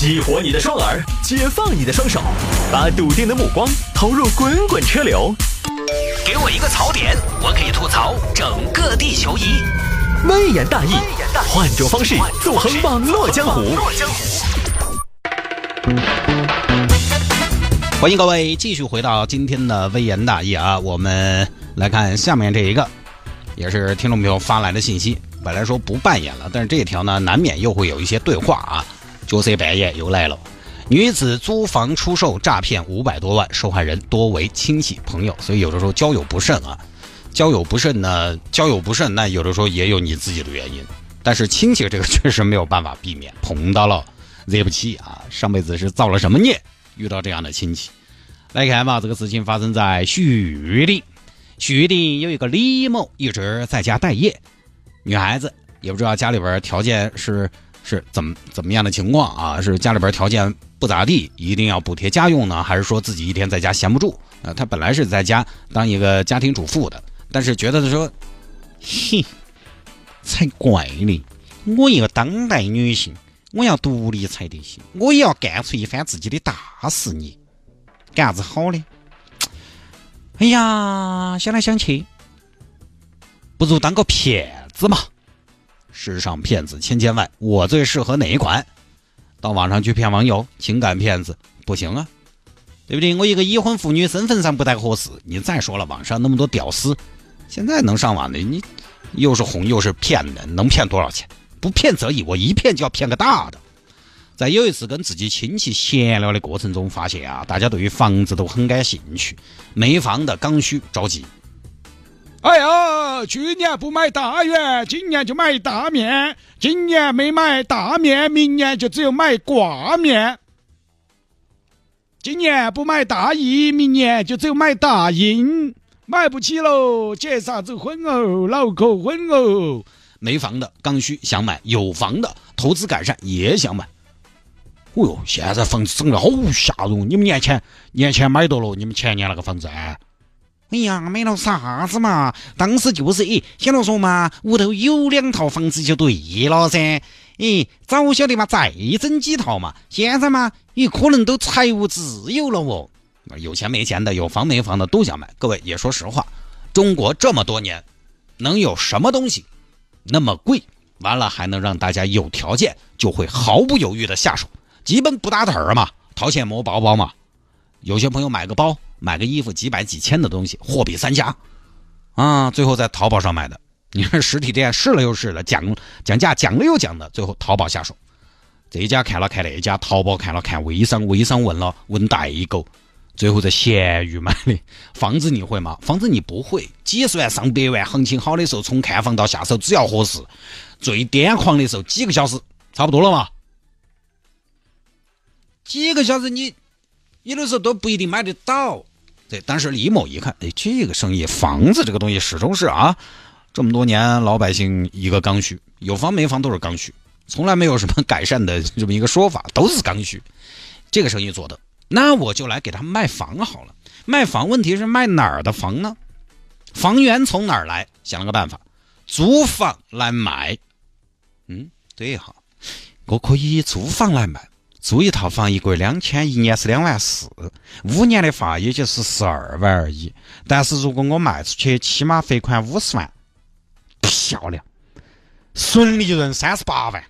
激活你的双耳，解放你的双手，把笃定的目光投入滚滚车流。给我一个槽点，我可以吐槽整个地球仪。微言大义，换种方式纵横网络江湖。欢迎各位继续回到今天的微言大义啊，我们来看下面这一个，也是听众朋友发来的信息。本来说不扮演了，但是这一条呢，难免又会有一些对话啊。角色半夜又来了，女子租房出售诈骗五百多万，受害人多为亲戚朋友，所以有的时候交友不慎啊，交友不慎呢，交友不慎，那有的时候也有你自己的原因，但是亲戚这个确实没有办法避免，碰到了惹不起啊，上辈子是造了什么孽，遇到这样的亲戚。来看吧，这个事情发生在徐的，徐的有一个李某一直在家待业，女孩子也不知道家里边条件是。是怎么怎么样的情况啊？是家里边条件不咋地，一定要补贴家用呢，还是说自己一天在家闲不住啊？他本来是在家当一个家庭主妇的，但是觉得说，嘿，才怪呢！我一个当代女性，我要独立才得行，我也要干出一番自己的大事业，干啥子好呢？哎呀，想来想去，不如当个骗子嘛。世上骗子千千万，我最适合哪一款？到网上去骗网友，情感骗子不行啊，对不对？我一个已婚妇女，身份上不太合适。你再说了，网上那么多屌丝，现在能上网的，你又是哄又是骗的，能骗多少钱？不骗则已，我一骗就要骗个大的。在有一次跟自己亲戚闲聊的过程中，发现啊，大家对于房子都很感兴趣，没房的刚需着急。哎呀，去年不买大圆，今年就买大面；今年没买大面，明年就只有买挂面；今年不买大衣，明年就只有买大印。买不起喽，结啥子婚哦？脑壳昏哦！没房的刚需想买，有房的投资改善也想买。哦哟，现在房子涨得好吓人！你们年前年前买到了你们前年那个房子？哎哎呀，买了啥子嘛？当时就是诶，想到说嘛，屋头有两套房子就对了噻。诶，早晓得嘛，再整几套嘛。现在嘛，也可能都财务自由了哦。有钱没钱的，有房没房的都想买。各位也说实话，中国这么多年，能有什么东西那么贵？完了还能让大家有条件就会毫不犹豫的下手，基本不打盹儿嘛，掏钱摸包包嘛。有些朋友买个包。买个衣服几百几千的东西，货比三家，啊，最后在淘宝上买的。你看实体店试了又试了，讲讲价讲了又讲的，最后淘宝下手。这家看了看那家，淘宝看了看微商，微商问了问代购，最后在闲鱼买的。房子你会吗？房子你不会，几十万上百万，行情好的时候从看房到下手只要合适，最癫狂的时候几个小时差不多了嘛。几个小时你有的时候都不一定买得到。对，但是李某一看，哎，这个生意，房子这个东西始终是啊，这么多年老百姓一个刚需，有房没房都是刚需，从来没有什么改善的这么一个说法，都是刚需。这个生意做的，那我就来给他卖房好了。卖房，问题是卖哪儿的房呢？房源从哪儿来？想了个办法，租房来卖。嗯，对哈，我可以租房来卖。租一套房一个月两千，一年是两万四，五年的话也就是十二万而已。但是如果我卖出去，起码罚款五十万，漂亮，纯利润三十八万。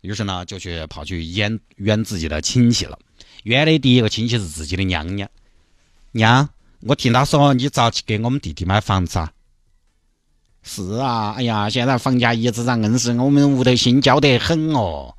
于是呢，就去跑去冤冤自己的亲戚了。冤的第一个亲戚是自己的娘娘。娘，我听他说你早去给我们弟弟买房子啊？是啊，哎呀，现在房价一直涨，硬是我们屋头心焦得很哦。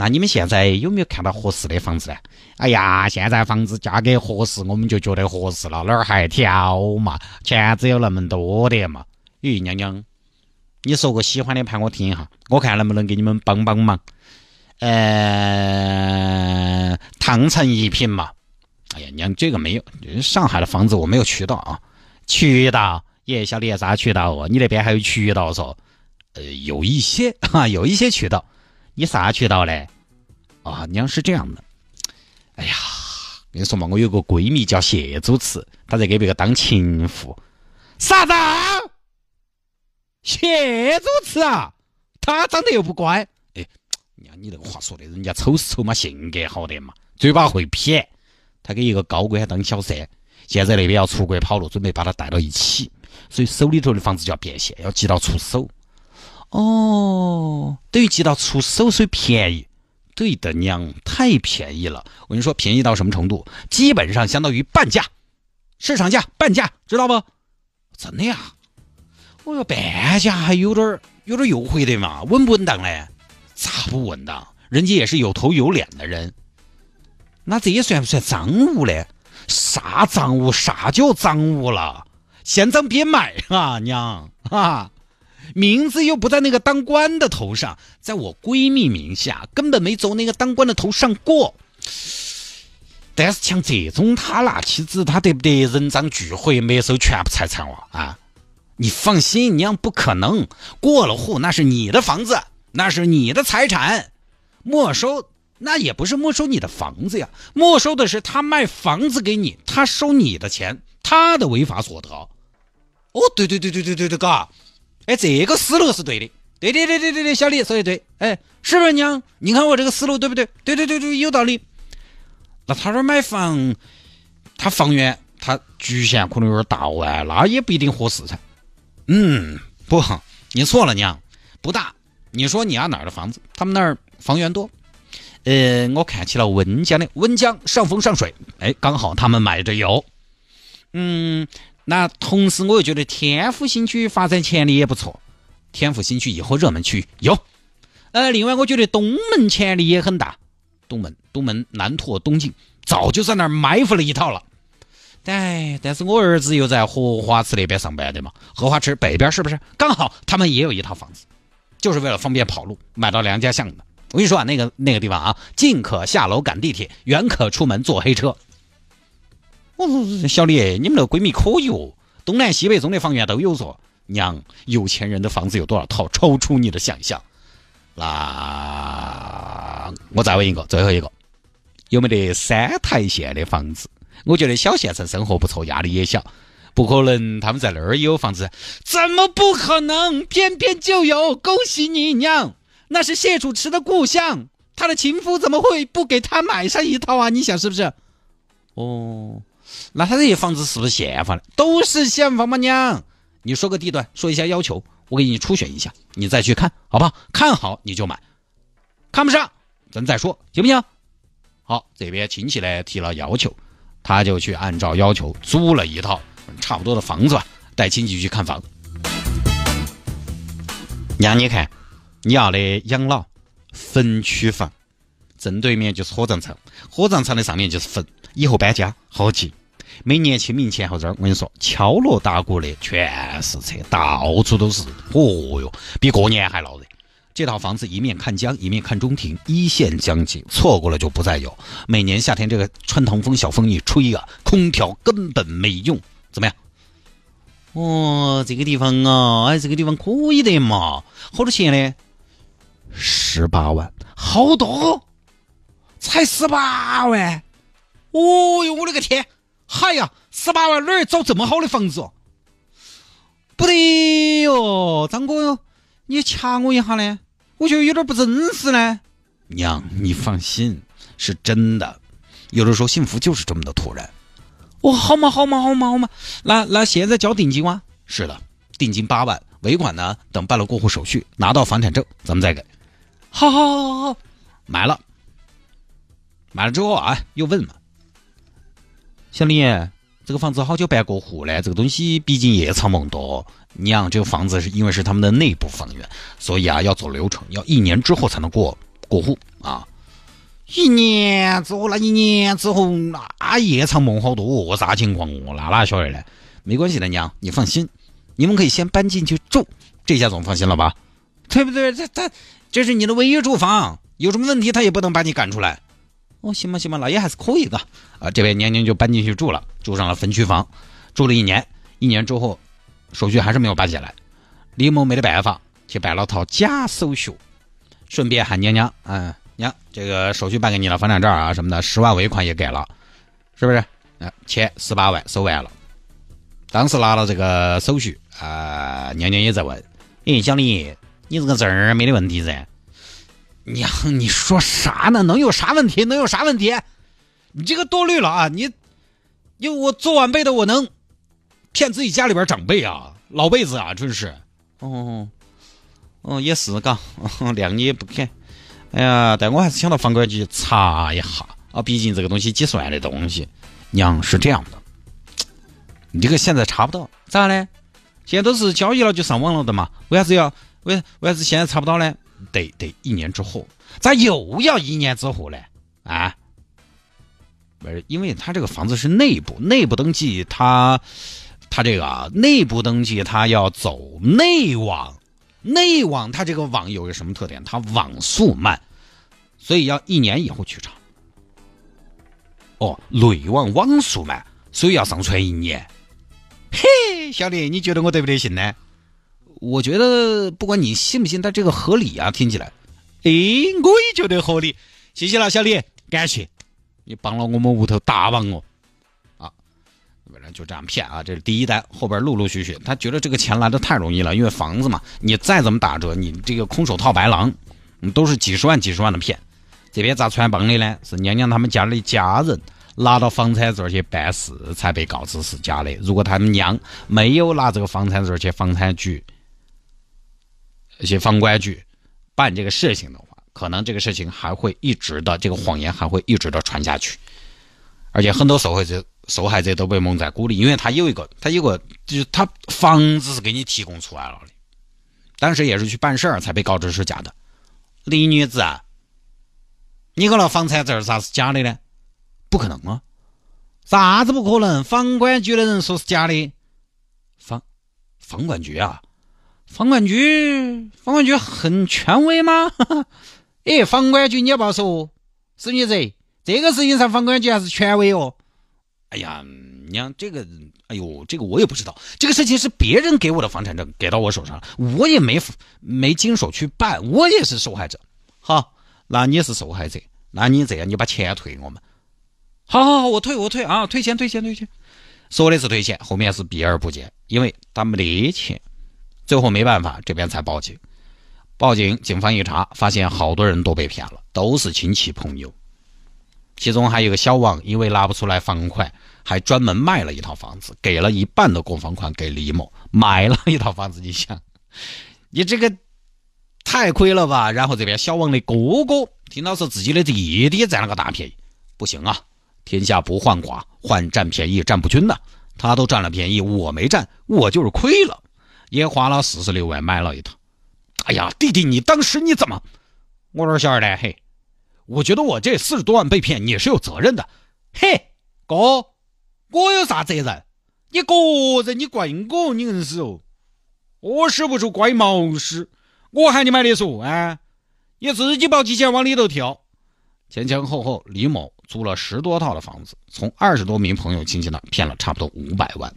那你们现在有没有看到合适的房子呢？哎呀，现在房子价格合适，我们就觉得合适了，哪儿还挑嘛？钱只有那么多的嘛？咦，娘娘，你说个喜欢的盘我听一下，我看能不能给你们帮帮忙。呃，汤臣一品嘛。哎呀，娘，这个没有，上海的房子我没有渠道啊。渠道，也晓得啥渠道哦？你那边还有渠道嗦？呃，有一些哈，有一些渠道。你啥渠道嘞？啊，娘是这样的。哎呀，跟你说嘛，我有个闺蜜叫谢主持，她在给别个当情妇。啥子？谢主持啊？她长得又不乖。哎，娘你这个话说的，人家丑是丑嘛，性格好点嘛，嘴巴会撇。她给一个高官当小三，现在那边要出国跑路，准备把她带到一起，所以手里头的房子就要变现，要急到出手。哦，等于急到出手，所以便宜。对的娘，太便宜了！我跟你说，便宜到什么程度？基本上相当于半价，市场价半价，知道不？真的呀！我说半价还有点有点优惠的嘛，稳不稳当嘞？咋不稳当？人家也是有头有脸的人。那这也算不算赃物嘞？啥赃物？啥叫赃物了？嫌赃别买啊，娘啊！名字又不在那个当官的头上，在我闺蜜名下，根本没走那个当官的头上过。但是像这种他那妻子，他得不得人赃俱毁，没收全部财产哇？啊，你放心，娘不可能过了户，那是你的房子，那是你的财产，没收那也不是没收你的房子呀，没收的是他卖房子给你，他收你的钱，他的违法所得。哦，对对对对对对对，嘎。哎，这个思路是对的，对对对对对对，小李说的对，哎，是不是娘？你看我这个思路对不对？对对对对，有道理。那他这买房，他房源他局限可能有点大哇，那也不一定合适噻。嗯，不，你错了，娘，不大。你说你家哪儿的房子？他们那儿房源多。呃，我看起了温江的，温江上风上水，哎，刚好他们买着有。嗯。那同时，我又觉得天府新区发展潜力也不错。天府新区以后热门区域有。呃，另外我觉得东门潜力也很大。东门、东门南拓、东进，早就在那儿埋伏了一套了。但但是我儿子又在荷花池那边上班的嘛，荷花池北边是不是？刚好他们也有一套房子，就是为了方便跑路，买到梁家巷的。我跟你说啊，那个那个地方啊，近可下楼赶地铁，远可出门坐黑车。我说小李，你们那个闺蜜可以哦，东南西北中的房源都有嗦。娘，有钱人的房子有多少套，超出你的想象。那我再问一个，最后一个，有没得三台县的房子？我觉得小县城生活不错，压力也小。不可能，他们在那儿有房子？怎么不可能？偏偏就有！恭喜你娘，那是谢主持的故乡，他的情夫怎么会不给他买上一套啊？你想是不是？哦。那他这些房子是不是现房的？都是现房吗？娘，你说个地段，说一下要求，我给你初选一下，你再去看，好不好？看好你就买，看不上咱再说，行不行？好，这边亲戚呢提了要求，他就去按照要求租了一套差不多的房子吧，带亲戚去看房。娘，你看，你要的养老分区房，正对面就是火葬场，火葬场的上面就是坟，以后搬家好急。每年清明前后这儿，我跟你说，敲锣打鼓的全是车，到处都是。哦哟，比过年还闹热。这套房子一面看江，一面看中庭，一线江景，错过了就不再有。每年夏天这个穿堂风小风一吹啊，空调根本没用。怎么样？哦，这个地方啊，哎，这个地方可以的嘛。好多钱呢？十八万，好多，才十八万。哦哟，我的个天！嗨呀，十八万哪儿找这么好的房子？不得哟，张哥哟，你掐我一下呢？我觉得有点不真实呢。娘，你放心，是真的。有的时候幸福就是这么的突然。哦，好嘛好嘛好嘛好嘛，那那现在交定金吗？是的，定金八万，尾款呢？等办了过户手续，拿到房产证，咱们再给。好好好好好，买了。买了之后啊，又问嘛。小李，这个房子好久办过户呢？这个东西毕竟夜长梦多。娘，这个房子是因为是他们的内部房源，所以啊要走流程，要一年之后才能过过户啊。一年之后，那一年之后那夜长梦好多，啥情况我哪哪晓得呢？没关系的，娘，你放心，你们可以先搬进去住，这下总放心了吧？对不对？这这这是你的唯一住房，有什么问题他也不能把你赶出来。哦，行吧，行吧，那也还是可以的。啊，这位娘娘就搬进去住了，住上了分区房，住了一年。一年之后，手续还是没有办下来。李某没得办法，去办了套假手续，顺便喊娘娘，嗯，娘，这个手续办给你了，房产证啊什么的，十万尾款也给了，是不是？啊，钱十八万收完了。当时拿了这个手续，啊，娘娘也在问，哎，小李，你这个证儿没得问题噻？娘，你说啥呢？能有啥问题？能有啥问题？你这个多虑了啊！你，因为我做晚辈的，我能骗自己家里边长辈啊，老辈子啊，真是。哦，哦，也是嘎，谅你也不肯。哎呀，但我还是想到房管局查一下啊，毕竟这个东西计算的东西。娘是这样的，你这个现在查不到，咋嘞？现在都是交易了就上网了的嘛，为啥子要为为啥子现在查不到呢？得得一年之后，咋又要一年之后呢？啊？不是，因为他这个房子是内部内部登记，他他这个内部登记，他要走内网，内网它这个网有个什么特点？它网速慢，所以要一年以后去查。哦，内网网速慢，所以要上传一年。嘿，小李，你觉得我得不得行呢？我觉得不管你信不信，他这个合理啊，听起来。哎，我也觉得合理。谢谢了，小李，感谢你帮了我们屋头大忙哦。啊，反正就这样骗啊，这是第一单，后边陆陆续续，他觉得这个钱来的太容易了，因为房子嘛，你再怎么打折，你这个空手套白狼，都是几十万、几十万的骗。这边咋穿帮的呢？是娘娘他们家的家人。拿到房产证去办事，才被告知是假的。如果他们娘没有拿这个房产证去房产局、一些房管局办这个事情的话，可能这个事情还会一直的，这个谎言还会一直的传下去。而且很多受害者、受害者都被蒙在鼓里，因为他有一个，他有个，就是他房子是给你提供出来了的，当时也是去办事儿才被告知是假的。李女子，你个那房产证咋是假的呢？不可能啊！啥子不可能？房管局的人说是假的。房房管局啊，房管局，房管局很权威吗？哎，房管局你要不要说，是女子，这个事情上房管局还是权威哦。哎呀，娘，这个，哎呦，这个我也不知道。这个事情是别人给我的房产证给到我手上，我也没没经手去办，我也是受害者。好，那你是受害者，那你这样，你把钱退给我们。好好好，我退我退啊，退钱退钱退钱，说的是退钱，后面是避而不见，因为他没得钱，最后没办法，这边才报警。报警，警方一查，发现好多人都被骗了，都是亲戚朋友，其中还有个小王，因为拿不出来房款，还专门卖了一套房子，给了一半的购房款给李某，买了一套房子。你想，你这个太亏了吧？然后这边小王的哥哥听到是自己的弟弟占了个大便宜，不行啊！天下不患寡，患占便宜占不均呐。他都占了便宜，我没占，我就是亏了，也花了四十六万买了一套。哎呀，弟弟，你当时你怎么？我说小二蛋，嘿，我觉得我这四十多万被骗，你是有责任的。嘿，哥，我有啥责任？你个人，你怪我，你硬是哦。我使不出怪毛事，我喊你买的说啊，你自己抱起钱往里头跳。前前后后，李某租了十多套的房子，从二十多名朋友亲戚那骗了差不多五百万。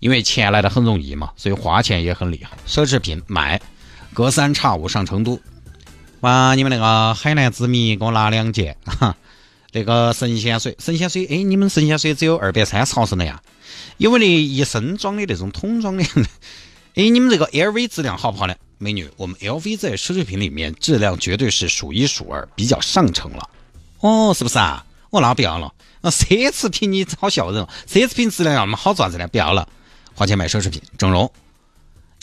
因为钱来的很容易嘛，所以花钱也很厉害。奢侈品买，隔三差五上成都。哇，你们那个海南之谜给我拿两件。哈，那个神仙水，神仙水，哎，你们神仙水只有二百三十毫升的呀？有没得一升装的那种桶装的？哎，你们这个 LV 质量好不好呢？美女，我们 LV 在奢侈品里面质量绝对是数一数二，比较上乘了。哦，是不是啊？我那不要了。那奢侈品你好笑人哦，奢侈品质量要那么好做啥子呢？不要了，花钱买奢侈品，整容。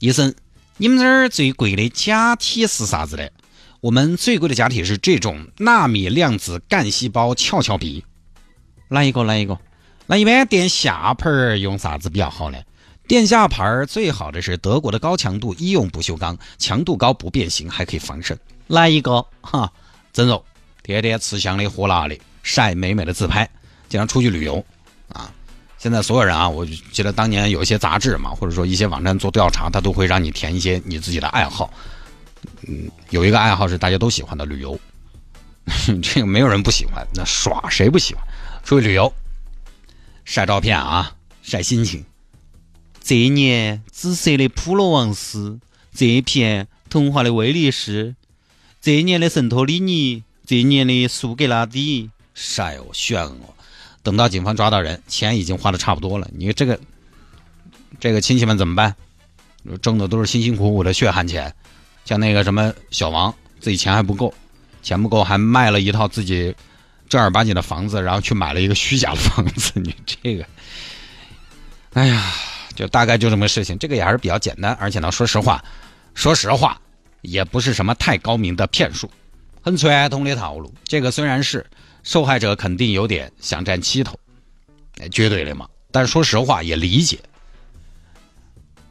医生，你们这儿最贵的假体是啥子的？我们最贵的假体是这种纳米量子干细胞翘翘鼻。来一个？来一个？那一般垫下盘儿用啥子比较好呢？垫下盘儿最好的是德国的高强度医用不锈钢，强度高不变形，还可以防渗。来一个？哈，整容。天天吃香的喝辣的，晒美美的自拍，经常出去旅游，啊！现在所有人啊，我记得当年有一些杂志嘛，或者说一些网站做调查，他都会让你填一些你自己的爱好。嗯，有一个爱好是大家都喜欢的旅游，这个没有人不喜欢，那耍谁不喜欢？出去旅游，晒照片啊，晒心情。这一年紫色的普罗旺斯，这一片童话的威尼斯，这一年的圣托里尼。这一年的苏格拉底晒哦炫哦，等到警方抓到人，钱已经花的差不多了。你这个这个亲戚们怎么办？挣的都是辛辛苦苦的血汗钱，像那个什么小王，自己钱还不够，钱不够还卖了一套自己正儿八经的房子，然后去买了一个虚假的房子。你这个，哎呀，就大概就这么个事情。这个也还是比较简单，而且呢，说实话，说实话，也不是什么太高明的骗术，很传统的套路。这个虽然是受害者肯定有点想占七头，哎，绝对的嘛。但是说实话，也理解。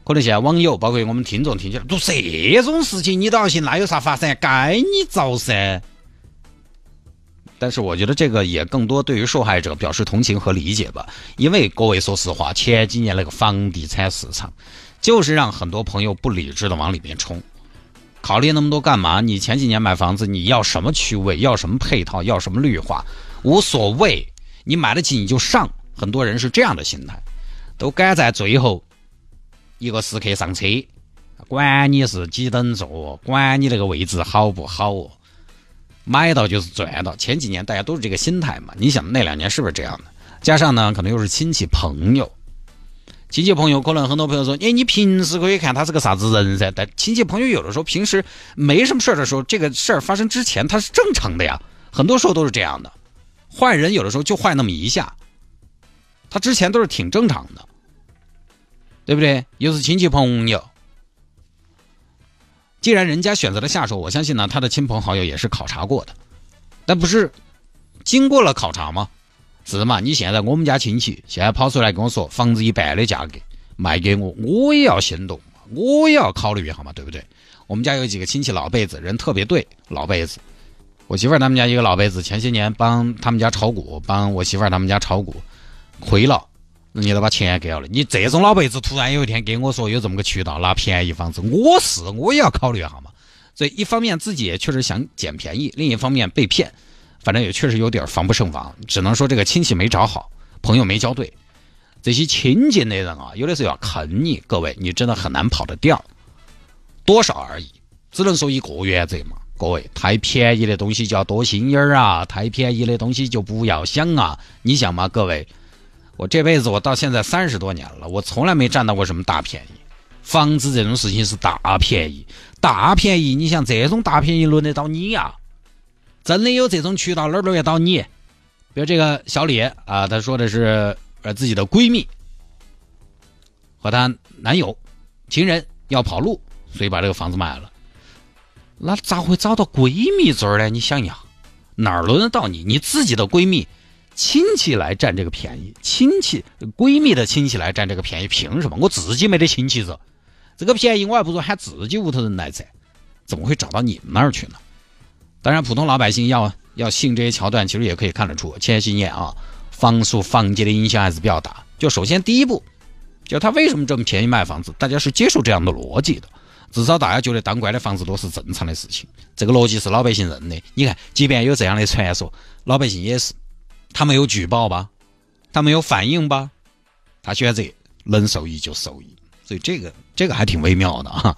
可能现在网友，包括我们听众听起来，都这种事情你都要信，那有啥法噻？该你遭噻。但是我觉得这个也更多对于受害者表示同情和理解吧，因为各位说实话，前几年那个房地产市场，就是让很多朋友不理智的往里面冲。考虑那么多干嘛？你前几年买房子，你要什么区位，要什么配套，要什么绿化，无所谓，你买得起你就上。很多人是这样的心态，都赶在最后。一个时刻上车，管你是几等座，管你那个位置好不好哦，买到就是赚到。前几年大家都是这个心态嘛，你想那两年是不是这样的？加上呢，可能又是亲戚朋友，亲戚朋友可能很多朋友说，哎，你平时可以看他是个啥子人噻？但亲戚朋友有的时候平时没什么事儿的时候，这个事儿发生之前他是正常的呀，很多时候都是这样的。坏人有的时候就坏那么一下，他之前都是挺正常的。对不对？又是亲戚朋友，既然人家选择了下手，我相信呢，他的亲朋好友也是考察过的，但不是经过了考察吗？是嘛？你现在我们家亲戚现在跑出来跟我说房子一半的价格卖给我，我也要心动，我也要考虑一下嘛，对不对？我们家有几个亲戚老辈子人特别对，老辈子，我媳妇儿他们家一个老辈子前些年帮他们家炒股，帮我媳妇儿他们家炒股，亏了。人家都把钱给了你这种老辈子突然有一天给我说有这么个渠道拿便宜房子，我是我也要考虑一下嘛。所以一方面自己也确实想捡便宜，另一方面被骗，反正也确实有点防不胜防。只能说这个亲戚没找好，朋友没交对，这些亲近的人啊，有的时候要坑你，各位你真的很难跑得掉，多少而已。只能说一个原则嘛，各位太便宜的东西就要多心眼儿啊，太便宜的东西就不要想啊。你想嘛，各位。我这辈子我到现在三十多年了，我从来没占到过什么大便宜。房子这种事情是大便宜，大便宜，你像这种大便宜轮得到你呀？真的有这种渠道哪儿轮得到你？比如这个小李啊，她说的是呃自己的闺蜜和她男友情人要跑路，所以把这个房子卖了。那咋会找到闺蜜这儿呢？你想一下，哪儿轮得到你？你自己的闺蜜？亲戚来占这个便宜，亲戚闺蜜的亲戚来占这个便宜，凭什么？我自己没得亲戚子，这个便宜我还不如喊自己屋头人来占，怎么会找到你们那儿去呢？当然，普通老百姓要要信这些桥段，其实也可以看得出，前些年啊，房叔房姐的影响还是比较大。就首先第一步，就他为什么这么便宜卖房子，大家是接受这样的逻辑的，至少大家觉得当官的房子多是正常的事情，这个逻辑是老百姓认的。你看，即便有这样的传说，老百姓也是。他没有举报吧？他没有反应吧？他选择能受益就受益，所以这个这个还挺微妙的啊。